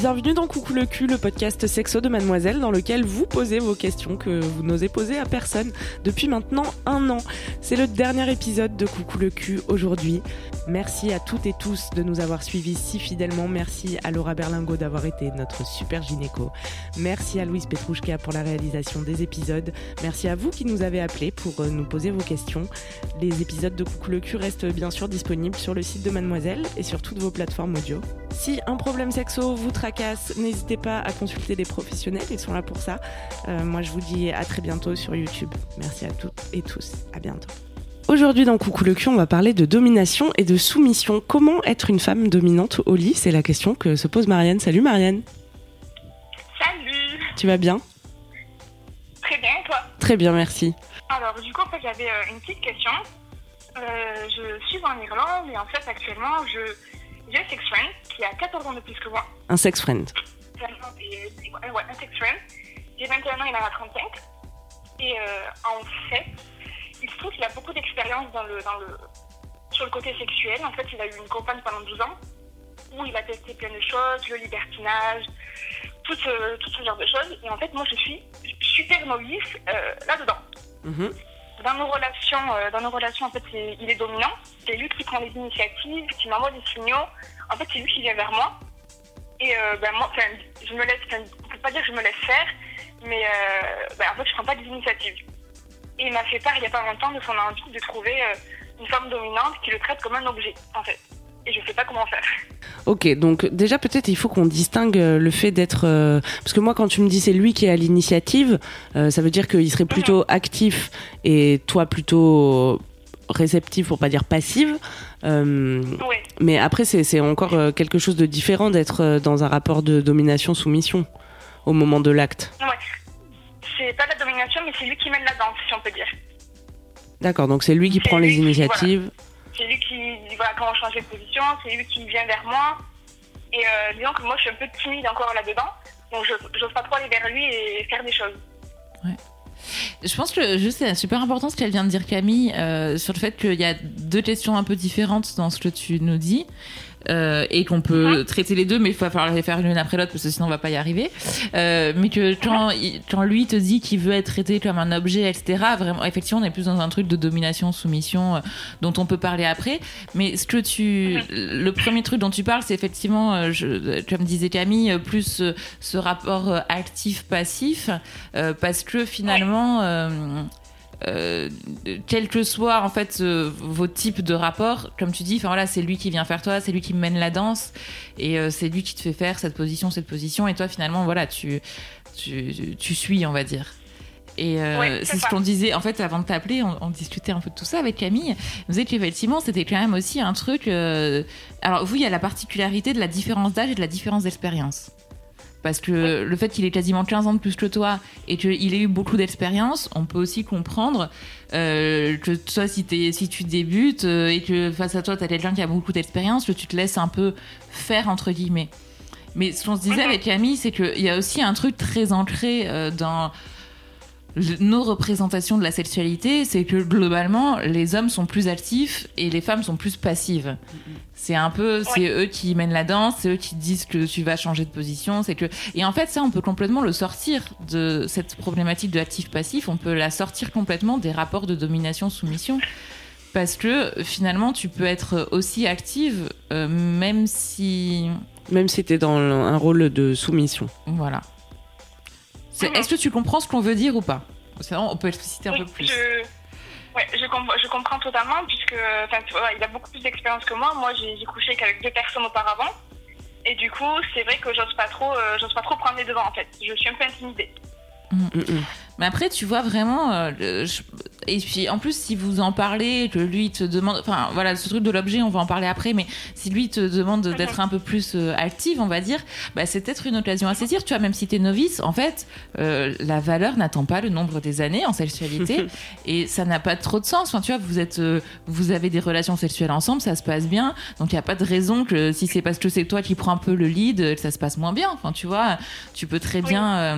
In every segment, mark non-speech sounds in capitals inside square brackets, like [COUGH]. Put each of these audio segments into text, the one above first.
Bienvenue dans Coucou le cul, le podcast sexo de Mademoiselle dans lequel vous posez vos questions que vous n'osez poser à personne depuis maintenant un an. C'est le dernier épisode de Coucou le cul aujourd'hui. Merci à toutes et tous de nous avoir suivis si fidèlement. Merci à Laura Berlingo d'avoir été notre super gynéco. Merci à Louise Petrouchka pour la réalisation des épisodes. Merci à vous qui nous avez appelés pour euh, nous poser vos questions. Les épisodes de Coucou le cul restent bien sûr disponibles sur le site de Mademoiselle et sur toutes vos plateformes audio. Si un problème sexo vous tracasse, n'hésitez pas à consulter des professionnels, ils sont là pour ça. Euh, moi je vous dis à très bientôt sur YouTube. Merci à toutes et tous, à bientôt. Aujourd'hui dans Coucou le cul, on va parler de domination et de soumission. Comment être une femme dominante au lit? C'est la question que se pose Marianne. Salut Marianne. Salut Tu vas bien? Très bien, et toi? Très bien, merci. Alors, du coup, en fait, j'avais euh, une petite question. Euh, je suis en Irlande et en fait, actuellement, je j'ai sex friend qui a 14 ans de plus que moi. Un sex friend. Ouais, un sex friend. J'ai 21 ans, il en a 35. Et euh, en fait, il se trouve qu'il a beaucoup d'expérience dans le, dans le, sur le côté sexuel. En fait, il a eu une compagne pendant 12 ans où il a testé plein de choses, le libertinage, tout ce, tout ce genre de choses. Et en fait, moi, je suis super novice euh, là-dedans. Mhm. Dans nos relations, euh, dans nos relations, en fait, il est dominant. C'est lui qui prend les initiatives, qui m'envoie des signaux. En fait, c'est lui qui vient vers moi. Et euh, ben, moi, je me laisse, on peut pas dire que je me laisse faire, mais euh, ben, en fait, je prends pas des initiatives. Et il m'a fait part il y a pas longtemps de son envie de trouver euh, une femme dominante qui le traite comme un objet, en fait. Et je sais pas comment faire. Ok, donc déjà peut-être il faut qu'on distingue le fait d'être... Parce que moi quand tu me dis c'est lui qui est à l'initiative, ça veut dire qu'il serait plutôt actif et toi plutôt réceptif pour pas dire passive. Euh, Oui. mais après c'est c'est encore euh, quelque chose de différent d'être euh, dans un rapport de domination-soumission au moment de l'acte. Ouais. C'est pas la domination, mais c'est lui qui mène la danse, si on peut dire. D'accord, donc c'est lui qui prend les qui- initiatives. C'est lui qui dit voilà comment changer de position, c'est lui qui vient vers moi. Et euh, disons que moi je suis un peu timide encore là-dedans, donc je j'ose pas trop aller vers lui et faire des choses. Je pense que juste c'est super important ce qu'elle vient de dire Camille euh, sur le fait qu'il y a deux questions un peu différentes dans ce que tu nous dis. Euh, et qu'on peut traiter les deux, mais il va falloir les faire l'une après l'autre parce que sinon on va pas y arriver. Euh, mais que quand, quand lui te dit qu'il veut être traité comme un objet, etc., vraiment, effectivement, on est plus dans un truc de domination, soumission, euh, dont on peut parler après. Mais ce que tu, le premier truc dont tu parles, c'est effectivement, euh, je, comme disait Camille, euh, plus ce rapport actif-passif, euh, parce que finalement. Euh, quel que soit en fait euh, vos types de rapports, comme tu dis, enfin voilà, c'est lui qui vient faire toi, c'est lui qui mène la danse et euh, c'est lui qui te fait faire cette position, cette position et toi finalement voilà, tu tu, tu suis, on va dire. Et euh, Ouais, c'est ce qu'on disait en fait avant de t'appeler, on, on discutait un peu de tout ça avec Camille. On disait qu'effectivement c'était quand même aussi un truc. euh, Alors vous, il y a la particularité de la différence d'âge et de la différence d'expérience. Parce que le fait qu'il ait quasiment 15 ans de plus que toi et qu'il ait eu beaucoup d'expérience, on peut aussi comprendre euh, que toi, si, tu débutes euh, et que face à toi, tu as quelqu'un qui a beaucoup d'expérience, que tu te laisses un peu faire, entre guillemets. Mais ce qu'on se disait avec Camille, c'est qu'il y a aussi un truc très ancré euh, dans nos représentations de la sexualité, c'est que globalement, les hommes sont plus actifs et les femmes sont plus passives. C'est un peu, c'est eux qui mènent la danse, c'est eux qui disent que tu vas changer de position, c'est que et en fait ça on peut complètement le sortir de cette problématique de actif passif, on peut la sortir complètement des rapports de domination soumission parce que finalement tu peux être aussi active euh, même si Même si t'es dans un rôle de soumission. voilà. Mhm. Est-ce que tu comprends ce qu'on veut dire ou pas Sinon, on peut expliciter un Oui, peu plus. je, ouais, je, com- je comprends totalement, puisque il a beaucoup plus d'expérience que moi. Moi, j'ai couché qu'avec deux personnes auparavant. Et du coup, c'est vrai que j'ose pas trop, euh, j'ose pas trop prendre les devants en fait. Je suis un peu intimidée. Mm, mm. Mais après, tu vois vraiment. euh, je- et puis, en plus, si vous en parlez, que lui te demande. Enfin, voilà, ce truc de l'objet, on va en parler après, mais si lui te demande d'être un peu plus euh, active, on va dire, bah, c'est peut-être une occasion à saisir. Tu vois, même si t'es novice, en fait, euh, la valeur n'attend pas le nombre des années en sexualité. [LAUGHS] et ça n'a pas trop de sens. Enfin, tu vois, vous, êtes, euh, vous avez des relations sexuelles ensemble, ça se passe bien. Donc, il n'y a pas de raison que si c'est parce que c'est toi qui prends un peu le lead, que ça se passe moins bien. Enfin, tu vois, tu peux très bien. euh,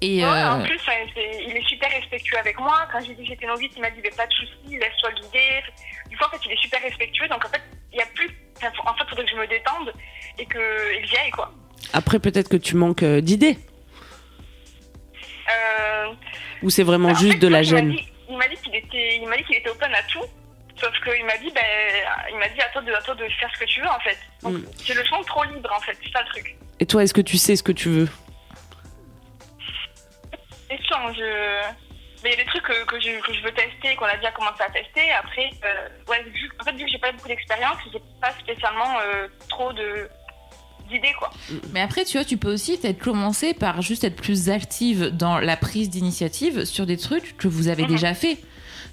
et Ouais, euh, En plus, ouais, il est super respectueux avec moi. Quand j'ai dit que j'étais novice, il m'a dit mais pas de soucis, laisse-toi guider. Du coup, en fait, il est super respectueux. Donc, en fait, il y a plus. En fait, il faudrait que je me détende et qu'il j'y aille, quoi. Après, peut-être que tu manques euh, d'idées. Euh, Ou c'est vraiment bah, en juste fait, de la gêne. Il m'a dit qu'il était, il dit qu'il était open à tout. Sauf qu'il m'a dit, ben, il m'a dit à toi de, à toi de faire ce que tu veux, en fait. Donc, Mm. je le sens trop libre, en fait. C'est ça le truc. Et toi, est-ce que tu sais ce que tu veux? Je. Mais il y a des trucs que, que, je, que je veux tester, qu'on a déjà commencé à tester. Après, euh, ouais, vu, en fait, vu que j'ai pas beaucoup d'expérience, j'ai pas spécialement euh, trop de d'idées, quoi. Mais après, tu vois, tu peux aussi peut-être commencer par juste être plus active dans la prise d'initiative sur des trucs que vous avez Mhm. déjà fait.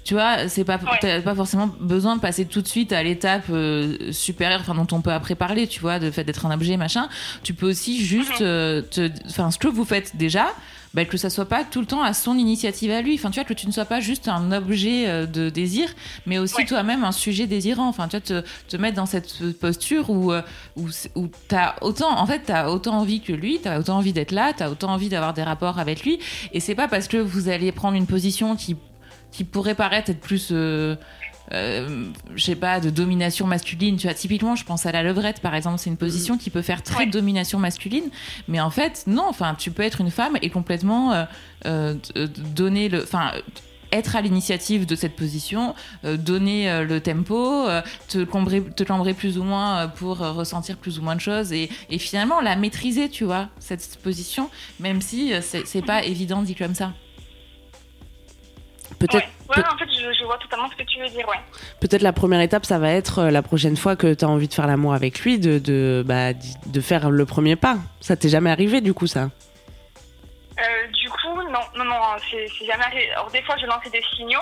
Tu vois, c'est pas, Ouais. pas forcément besoin de passer tout de suite à l'étape euh, supérieure, enfin dont on peut après parler, tu vois, de fait d'être un objet, machin. Tu peux aussi juste, Mhm. euh, enfin, ce que vous faites déjà, bah, que ça soit pas tout le temps à son initiative à lui. Enfin, tu vois, que tu ne sois pas juste un objet euh, de désir, mais aussi Ouais. toi-même un sujet désirant. Enfin, tu vois, te, te mettre dans cette posture où, euh, où, où t'as autant, en fait, t'as autant envie que lui, t'as autant envie d'être là, t'as autant envie d'avoir des rapports avec lui. Et c'est pas parce que vous allez prendre une position qui, qui pourrait paraître être plus, euh, euh, je sais pas, de domination masculine. Tu vois, typiquement, je pense à la levrette, par exemple, c'est une position qui peut faire très Ouais. domination masculine. Mais en fait, non, enfin, tu peux être une femme et complètement euh, euh, donner le, enfin, être à l'initiative de cette position, euh, donner euh, le tempo, euh, te cambrer, te cambrer plus ou moins pour ressentir plus ou moins de choses et, et finalement la maîtriser, tu vois, cette position, même si c'est c'est pas évident dit comme ça. Peut-être Ouais, ouais en fait, je, je vois totalement ce que tu veux dire, ouais. peut-être la première étape, ça va être euh, la prochaine fois que tu as envie de faire l'amour avec lui, de, de, bah, de faire le premier pas. Ça t'est jamais arrivé du coup, ça? Euh, du coup, non, non, non, c'est c'est jamais arrivé. Alors, des fois, je lançais des signaux,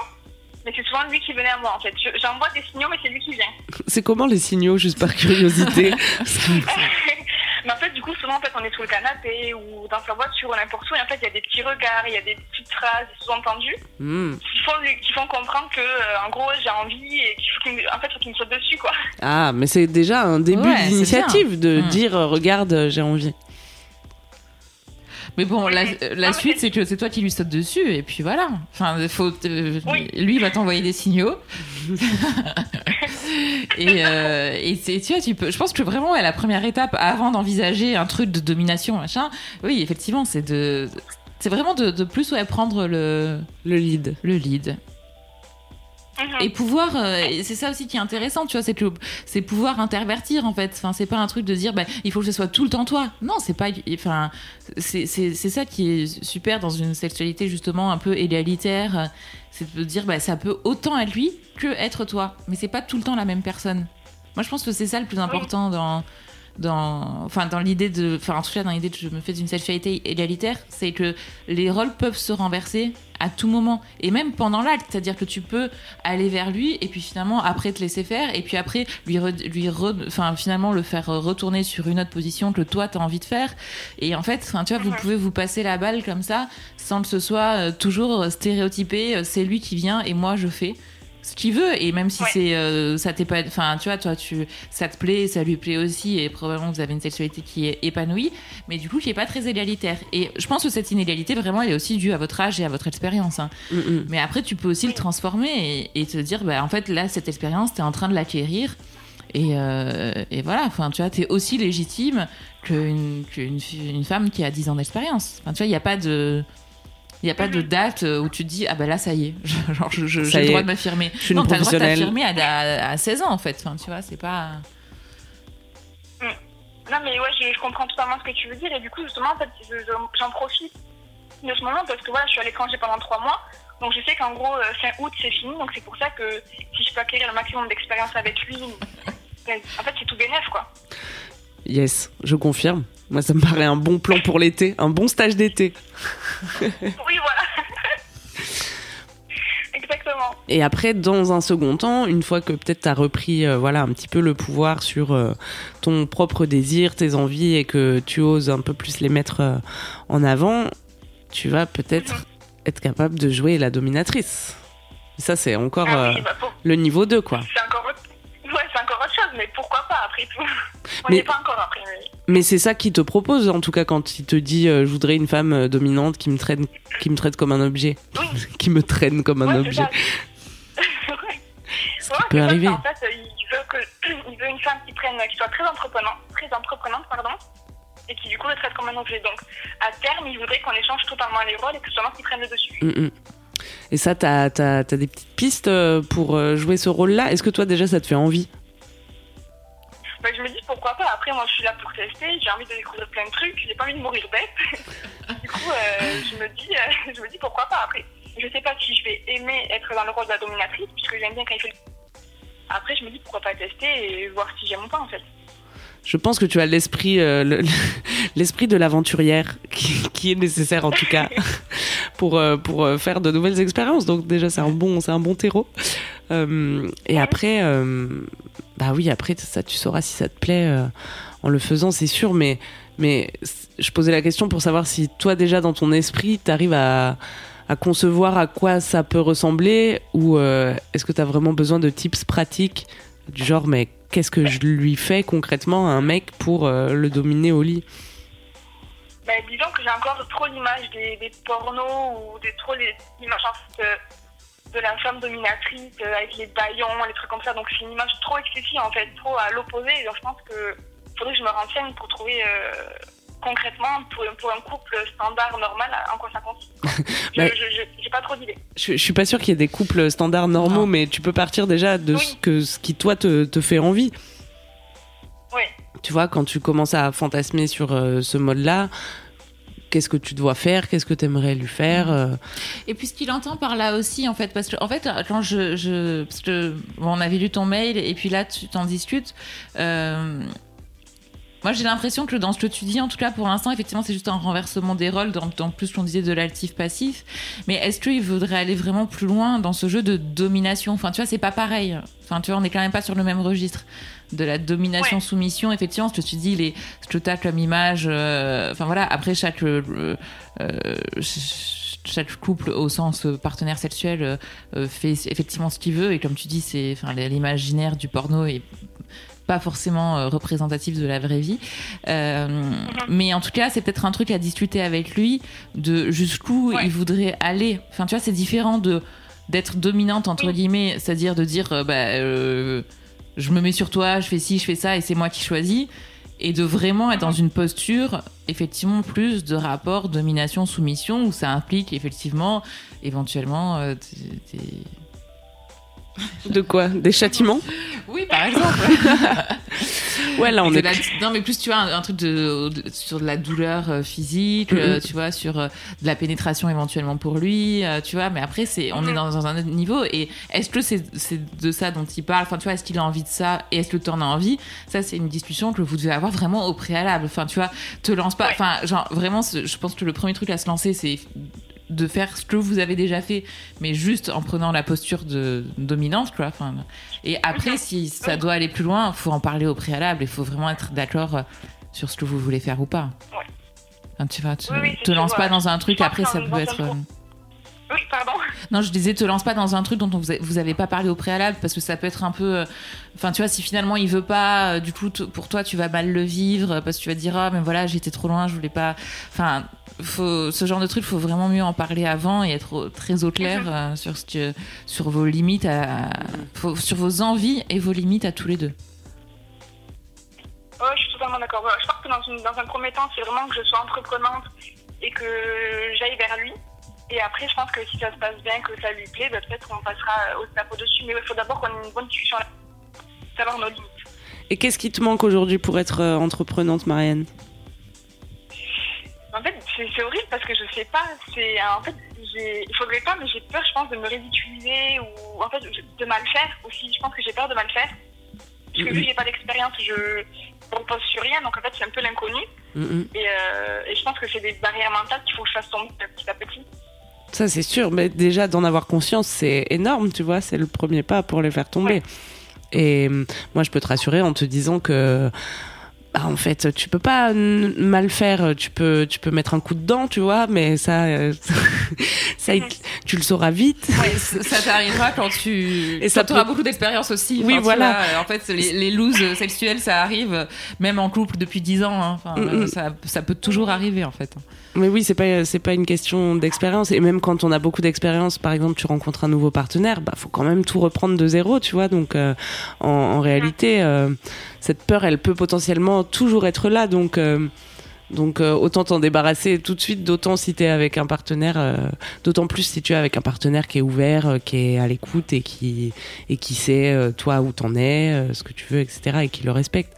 mais c'est souvent lui qui venait à moi, en fait. Je- J'envoie des signaux, mais c'est lui qui vient. [LAUGHS] C'est comment les signaux, juste par curiosité? [LAUGHS] mais en fait, du coup, souvent, en fait, on est sur le canapé ou dans sa voiture ou n'importe où, et en fait, il y a des petits regards, il y a des petites phrases, des sous-entendus Hmm. qui font, qui font comprendre que, euh, en gros, j'ai envie et qu'il faut qu'il en fait, faut qu'il me saute dessus, quoi. Ah, mais c'est déjà un début Ouais, d'initiative de bien. Mm. dire regarde, j'ai envie. Mais bon, la, Oui. la Non, mais suite, c'est- que c'est toi qui lui saute dessus, et puis voilà. Enfin, faut, euh, Oui. lui il va t'envoyer des signaux. [LAUGHS] et euh, et c'est, tu vois, tu peux. Je pense que vraiment, ouais, la première étape avant d'envisager un truc de domination, machin. Oui, effectivement, c'est de, c'est vraiment de, de plus ouais, prendre le, Le lead. le lead. Mhm. Et pouvoir, euh, c'est ça aussi qui est intéressant, tu vois, c'est que c'est pouvoir intervertir en fait. Enfin, c'est pas un truc de dire, bah, il faut que ce soit tout le temps toi. Non, c'est pas, enfin, c'est ça qui est super dans une sexualité justement un peu égalitaire, c'est de dire, bah, ça peut autant être lui que être toi, mais c'est pas tout le temps la même personne. Moi, je pense que c'est ça le plus important dans dans enfin dans l'idée de enfin en tout cas dans l'idée que je me fais d'une sexualité égalitaire c'est que les rôles peuvent se renverser à tout moment. Et même pendant l'acte c'est à dire que tu peux aller vers lui et puis finalement après te laisser faire et puis après lui re- lui enfin finalement le faire retourner sur une autre position que toi t'as envie de faire. Et en fait enfin tu vois vous pouvez vous passer la balle comme ça sans que ce soit euh, toujours stéréotypé euh, c'est lui qui vient et moi je fais ce qu'il veut et même si Ouais. c'est euh, ça t'est pas enfin tu vois toi tu ça te plaît ça lui plaît aussi et probablement vous avez une sexualité qui est épanouie mais du coup qui est pas très égalitaire et je pense que cette inégalité vraiment elle est aussi due à votre âge et à votre expérience hein. Mm, mm. mais après tu peux aussi le transformer et, et te dire bah en fait là cette expérience t'es en train de l'acquérir et, euh, et voilà enfin tu vois t'es aussi légitime qu'une une femme qui a 10 ans d'expérience enfin tu vois il y a pas de il n'y a pas de date euh, où tu te dis, ah bah là, ça y est, [LAUGHS] genre, j'ai le droit est. de m'affirmer. Je suis non, une t'as le droit de t'affirmer à, à, à 16 ans, en fait. Enfin, tu vois, c'est pas. Non, mais ouais, je, je comprends totalement ce que tu veux dire. Et du coup, justement, en fait, je- je- j'en profite de ce moment parce que voilà, je suis à l'étranger pendant trois mois. Donc, je sais qu'en gros, euh, fin août, c'est fini. Donc, c'est pour ça que si je peux acquérir le maximum d'expérience avec lui, [LAUGHS] ben, en fait, c'est tout bénef, quoi. Yes, je confirme. Moi, ça me paraît un bon plan pour l'été, un bon stage d'été. [LAUGHS] Oui, voilà. [LAUGHS] Exactement. Et après, dans un second temps, une fois que peut-être tu as repris euh, voilà, un petit peu le pouvoir sur euh, ton propre désir, tes envies et que tu oses un peu plus les mettre euh, en avant, tu vas peut-être Mhm. être capable de jouer la dominatrice. Ça, c'est encore Ah oui, bah, pour- le niveau 2, quoi. c'est encore autre... Ouais, encore autre chose, mais pourquoi pas après tout [LAUGHS] On Mais- n'y est pas encore après. mais- Mais c'est ça qu'il te propose, en tout cas, quand il te dit euh, je voudrais une femme euh, dominante qui me traite, qui me traite comme un objet. Oui. [LAUGHS] qui me traîne comme un Ouais, objet. ça. [LAUGHS] ouais. Ce Ouais, peut ça, arriver. En fait, il veut, que... [CLEARS THROAT] il veut une femme qui, prenne, qui soit très entreprenante, très entreprenante pardon, et qui du coup le traite comme un objet. Donc, à terme, il voudrait qu'on échange totalement les rôles et que ce soit moi qui prenne le dessus. Mm, mm. Et ça, t'as as, des petites pistes euh, pour jouer ce rôle-là? Est-ce que toi, déjà, ça te fait envie? Bah, je me dis pourquoi pas? Après, moi, je suis là pour tester. J'ai envie de découvrir plein de trucs. J'ai pas envie de mourir bête. [LAUGHS] du coup, euh, je me dis, euh, je me dis pourquoi pas? Après, je sais pas si je vais aimer être dans le rôle de la dominatrice, puisque j'aime bien quand il fait. le- Après, je me dis pourquoi pas tester et voir si j'aime ou pas en fait. Je pense que tu as l'esprit euh, le- [LAUGHS] l'esprit de l'aventurière qui, qui est nécessaire, en tout cas, [LAUGHS] pour, pour faire de nouvelles expériences. Donc, déjà, c'est un, bon, c'est un bon terreau. Euh, et après, euh, bah oui, après, ça, tu sauras si ça te plaît euh, en le faisant, c'est sûr. Mais, mais je posais la question pour savoir si toi, déjà, dans ton esprit, tu arrives à, à concevoir à quoi ça peut ressembler ou est-ce que tu as vraiment besoin de tips pratiques du genre, mais qu'est-ce que je lui fais concrètement à un mec pour le dominer au lit? Bah, disons que j'ai encore trop l'image des, pornos ou des, trop les images de la femme dominatrice euh, avec les baillons, les trucs comme ça. Donc c'est une image trop excessive en fait, trop à l'opposé. Et donc je pense que faudrait que je me renseigne pour trouver euh, concrètement pour, pour un couple standard normal en quoi ça consiste. [LAUGHS] Je Bah, j'ai pas trop d'idées. je, je suis pas sûre qu'il y ait des couples standards normaux, Non. mais tu peux partir déjà de ce, que, ce qui toi te, te fait envie. Oui. Tu vois, quand tu commences à fantasmer sur euh, ce mode-là, qu'est-ce que tu dois faire Qu'est-ce que tu aimerais lui faire euh, Et puis ce qu'il entend par là aussi, en fait, parce que en fait, quand je, je parce que bon, on avait lu ton mail et puis là tu t'en discutes. euh, moi, j'ai l'impression que dans ce que tu dis, en tout cas pour l'instant, effectivement, c'est juste un renversement des rôles, dans, dans plus qu'on disait de l'altif passif. Mais est-ce qu'il voudrait aller vraiment plus loin dans ce jeu de domination? Enfin, tu vois, c'est pas pareil. Enfin, tu vois, on est quand même pas sur le même registre de la domination Ouais. soumission. Effectivement, ce que tu dis, les, ce que t'as comme image. euh, Enfin voilà, après chaque euh, euh, ch- chaque couple au sens partenaire sexuel fait effectivement ce qu'il veut et comme tu dis c'est enfin l'imaginaire du porno est pas forcément euh, représentatif de la vraie vie. Euh, mais en tout cas c'est peut-être un truc à discuter avec lui de jusqu'où Ouais. il voudrait aller. Enfin tu vois c'est différent de d'être dominante entre guillemets c'est-à-dire de dire euh, bah euh, je me mets sur toi je fais ci je fais ça et c'est moi qui choisis et de vraiment être dans une posture effectivement plus de rapport domination soumission où ça implique effectivement éventuellement euh, De quoi Des châtiments oui par exemple. [LAUGHS] Ouais, là, on est. la- non mais plus tu vois un, un truc de, de- sur de la douleur euh, physique euh, tu vois sur euh, de la pénétration éventuellement pour lui tu vois mais après c'est on est dans, dans un autre niveau. Et est-ce que c'est de ça dont il parle? Enfin tu vois est-ce qu'il a envie de ça et est-ce que tu en as envie? Ça c'est une discussion que vous devez avoir vraiment au préalable. Enfin tu vois te lance pas. Enfin genre vraiment je pense que le premier truc à se lancer c'est de faire ce que vous avez déjà fait, mais juste en prenant la posture de dominante, quoi. Enfin, et après, si ça doit aller plus loin, faut en parler au préalable. Il faut vraiment être d'accord euh, sur ce que vous voulez faire ou pas. Ouais. Enfin, tu vois, te, Oui, oui, c'est te sûr, lance pas dans un truc. Je pense Après, ça peut être. euh, Oui, pardon. non, je disais, te lance pas dans un truc dont on vous, a- vous avez pas parlé au préalable parce que ça peut être un peu. euh, Enfin, tu vois, si finalement il veut pas, euh, du coup, pour toi, tu vas mal le vivre euh, parce que tu vas te dire, ah, mais voilà, j'étais trop loin, je voulais pas. Enfin, faut, ce genre de truc, faut vraiment mieux en parler avant et être très au clair euh, sur, ce que, sur vos limites, à, faut- sur vos envies et vos limites à tous les deux. Ouais, je suis totalement d'accord. Je pense que dans, une- dans un premier temps, c'est vraiment que je sois entreprenante et que j'aille vers lui. Et après, je pense que si ça se passe bien, que ça lui plaît, bah, peut-être qu'on passera au snap au-dessus. Mais il faut d'abord qu'on ait une bonne discussion là, savoir nos limites. Et qu'est-ce qui te manque aujourd'hui pour être euh, entreprenante, Marianne? En fait, c'est horrible parce que je sais pas. C'est en fait, il faudrait pas, mais j'ai peur, je pense, de me ridiculiser ou en fait de mal faire aussi. Je pense que j'ai peur de mal faire parce que vu que j'ai pas d'expérience, je repose sur rien, donc en fait c'est un peu l'inconnu. Et, euh, et je pense que c'est des barrières mentales qu'il faut que je fasse tomber petit à petit. Ça, c'est sûr. Mais déjà, d'en avoir conscience, c'est énorme, tu vois. C'est le premier pas pour les faire tomber. Ouais. Et euh, moi, je peux te rassurer en te disant que. Bah, en fait, tu peux pas mal faire. Tu peux, tu peux mettre un coup dedans, tu vois, mais ça, euh, [LAUGHS] ça, tu le sauras vite. ça ça t'arrivera quand tu Et ça quand t'auras peut- beaucoup d'expérience aussi. Oui, Enfin, voilà. vois, en fait, les, les looses sexuelles, ça arrive même en couple depuis 10 ans. hein. Enfin, Mm, mm. ça, ça peut toujours arriver en fait. Mais oui, c'est pas c'est pas une question d'expérience et même quand on a beaucoup d'expérience, par exemple, tu rencontres un nouveau partenaire, bah faut quand même tout reprendre de zéro, tu vois. Donc euh, en, en réalité, euh, cette peur, elle peut potentiellement toujours être là. Donc euh, donc euh, autant t'en débarrasser tout de suite, d'autant si avec un partenaire, euh, d'autant plus si tu es avec un partenaire qui est ouvert, qui est à l'écoute et qui et qui sait toi où t'en es, ce que tu veux, etc. et qui le respecte.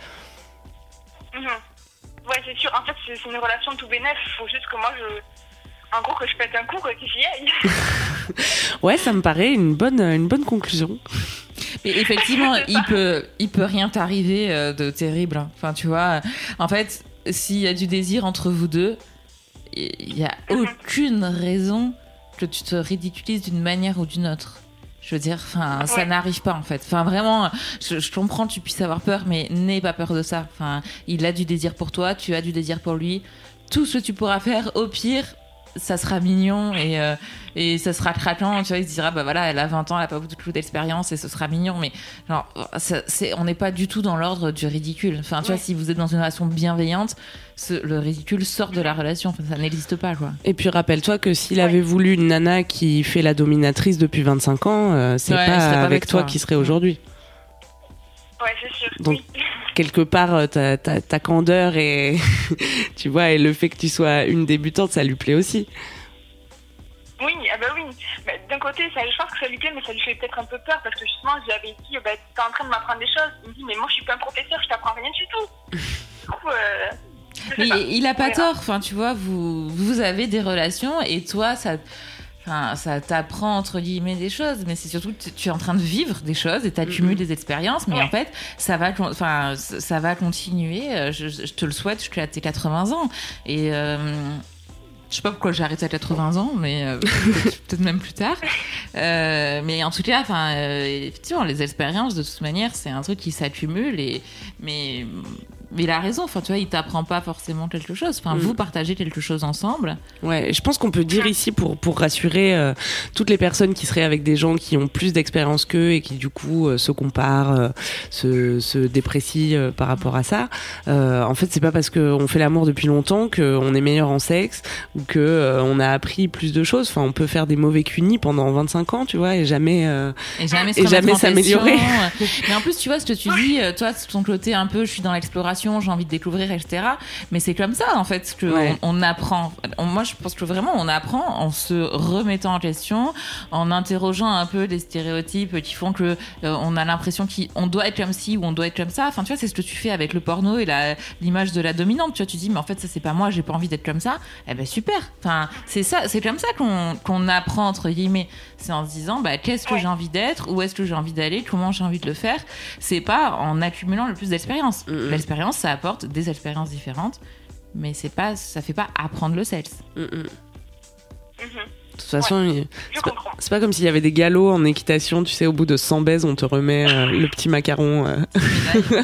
Mhm. Ouais, c'est sûr. En fait, c'est une relation tout bénef. Il faut juste que moi, je. En gros, que je pète un coup et que j'y aille. [LAUGHS] Ouais, ça me paraît une bonne une bonne conclusion. Mais effectivement, [LAUGHS] il peut, il peut rien t'arriver euh, de terrible. hein. Enfin, tu vois, en fait, s'il y a du désir entre vous deux, il y a aucune raison que tu te ridiculises d'une manière ou d'une autre. Je veux dire, enfin, ça n'arrive pas en fait. Enfin, vraiment, je, je comprends que tu puisses avoir peur, mais n'aie pas peur de ça. Enfin, il a du désir pour toi, tu as du désir pour lui. Tout ce que tu pourras faire, au pire, ça sera mignon et, euh, et ça sera craquant. Tu vois, il se dira, bah voilà, elle a 20 ans, elle a pas beaucoup d'expérience et ce sera mignon. Mais genre, ça, c'est, on n'est pas du tout dans l'ordre du ridicule. Enfin, tu vois, si vous êtes dans une relation bienveillante, ce- le ridicule sort de la relation. Enfin, ça n'existe pas, quoi. Et puis rappelle-toi que s'il avait voulu une nana qui fait la dominatrice depuis 25 ans, euh, c'est Ouais, pas, avec avec toi toi. qui serait aujourd'hui. Ouais, c'est sûr. Donc- Oui. Quelque part, euh, ta, ta, ta candeur et [LAUGHS] tu vois, et le fait que tu sois une débutante, ça lui plaît aussi. Oui, ah bah oui. Mais D'un côté, ça, je pense que ça lui plaît, mais ça lui fait peut-être un peu peur parce que justement, je lui avais dit, bah, t'es en train de m'apprendre des choses. Il me dit, mais moi, je suis pas un professeur, je t'apprends rien du tout. [LAUGHS] du coup, euh, Mais pas. il a pas tort. Enfin, tu vois, vous, vous avez des relations et toi, ça. Enfin, ça t'apprend entre guillemets des choses, mais c'est surtout que tu- tu es en train de vivre des choses et t'accumules des expériences, mais Ouais. en fait, ça va, enfin, ça va continuer. euh, Je, je te le souhaite jusqu'à tes 80 ans. Et euh, je sais pas pourquoi j'ai arrêté à 80 ans, mais euh, [LAUGHS] peut-être même plus tard. Euh, mais en tout cas, enfin, effectivement, les expériences de toute manière, c'est un truc qui s'accumule et mais il a raison. Enfin, tu vois, il t'apprend pas forcément quelque chose. Enfin, Mm. vous partagez quelque chose ensemble. Ouais, je pense qu'on peut dire ici pour pour rassurer euh, toutes les personnes qui seraient avec des gens qui ont plus d'expérience qu'eux et qui du coup euh, se comparent, euh, se se déprécient par rapport à ça. En fait, c'est pas parce qu'on fait l'amour depuis longtemps qu'on est meilleur en sexe ou que on a appris plus de choses. Enfin, on peut faire des mauvais cunis pendant 25 ans, tu vois, et jamais. Et jamais s'améliorer. [LAUGHS] Mais en plus, tu vois, ce que tu dis, toi, ton côté un peu, je suis dans l'exploration, j'ai envie de découvrir, etc. Mais c'est comme ça, en fait, que Ouais. on, on apprend. On- moi, je pense que vraiment, on apprend en se remettant en question, en interrogeant un peu les stéréotypes qui font que euh, on a l'impression qu'on doit être comme ci ou on doit être comme ça. Enfin, tu vois, c'est ce que tu fais avec le porno et la- l'image de la dominante. Tu vois, tu dis, mais en fait, ça, c'est pas moi, j'ai pas envie d'être comme ça. Eh ben, super. Enfin, c'est ça, c'est comme ça qu'on qu'on apprend, entre guillemets. C'est en se disant, bah, qu'est-ce que Ouais. j'ai envie d'être, où est-ce que j'ai envie d'aller, comment j'ai envie de le faire? C'est pas en accumulant le plus d'expérience. Mhm. Ça apporte des expériences différentes, mais c'est pas, ça fait pas apprendre le sexe. mm, mm. De toute façon, comprends. c'est pas comme s'il y avait des galops en équitation, tu sais, au bout de 100 baises, on te remet euh, [LAUGHS] le petit macaron. euh. [LAUGHS]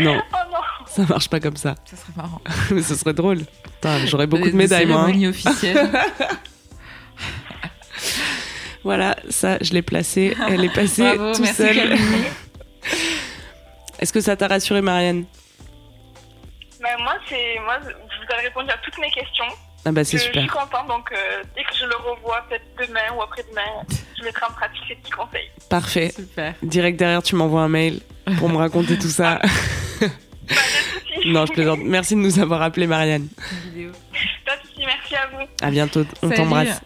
non, Oh non ça marche pas comme ça. Ça serait marrant. [LAUGHS] Mais ce serait drôle. J'aurais beaucoup de Des médailles, moi. hein. officielles. Voilà, ça, je l'ai placé. Elle est passée Bravo, tout merci seule. Est-ce que ça t'a rassuré, Marianne? Bah, moi, c'est, moi, je vous ai répondu à toutes mes questions. Ah bah c'est Je- Je suis super. contente, donc euh, dès que je le revois, peut-être demain ou après-demain, je mettrai en pratique ces petits conseils. Parfait. Super. Direct derrière, tu m'envoies un mail pour me raconter tout ça. [LAUGHS] Pas de [LAUGHS] soucis. non, je plaisante. Merci de nous avoir appelé, Marianne. Pas de soucis, merci à vous. À bientôt. On t'embrasse.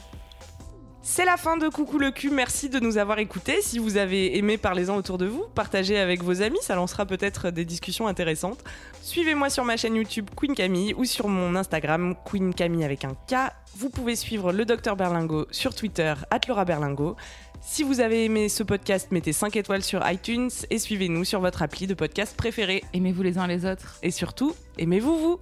C'est la fin de Coucou le cul, merci de nous avoir écoutés. Si vous avez aimé, parlez-en autour de vous, partagez avec vos amis, ça lancera peut-être des discussions intéressantes. Suivez-moi sur ma chaîne YouTube Queen Camille ou sur mon Instagram Queen Camille avec un K. Vous pouvez suivre le docteur Berlingo sur Twitter, Laura Berlingo. Si vous avez aimé ce podcast, mettez 5 étoiles sur iTunes et suivez-nous sur votre appli de podcast préféré. Aimez-vous les uns les autres. Et surtout, aimez-vous vous